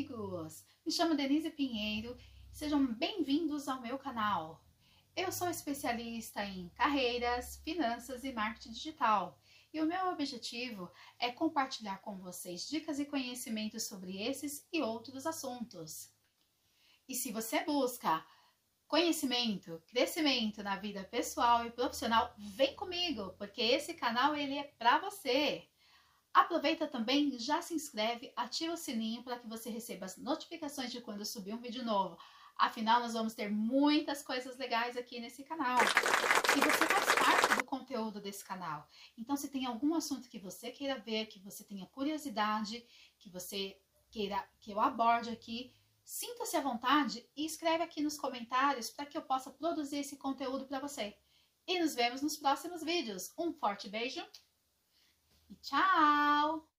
amigos! Me chamo Denise Pinheiro. Sejam bem-vindos ao meu canal. Eu sou especialista em carreiras, finanças e marketing digital. E o meu objetivo é compartilhar com vocês dicas e conhecimentos sobre esses e outros assuntos. E se você busca conhecimento, crescimento na vida pessoal e profissional, vem comigo, porque esse canal ele é para você. Aproveita também, já se inscreve, ativa o sininho para que você receba as notificações de quando eu subir um vídeo novo. Afinal, nós vamos ter muitas coisas legais aqui nesse canal. E você faz parte do conteúdo desse canal. Então, se tem algum assunto que você queira ver, que você tenha curiosidade, que você queira que eu aborde aqui, sinta-se à vontade e escreve aqui nos comentários para que eu possa produzir esse conteúdo para você. E nos vemos nos próximos vídeos. Um forte beijo e tchau!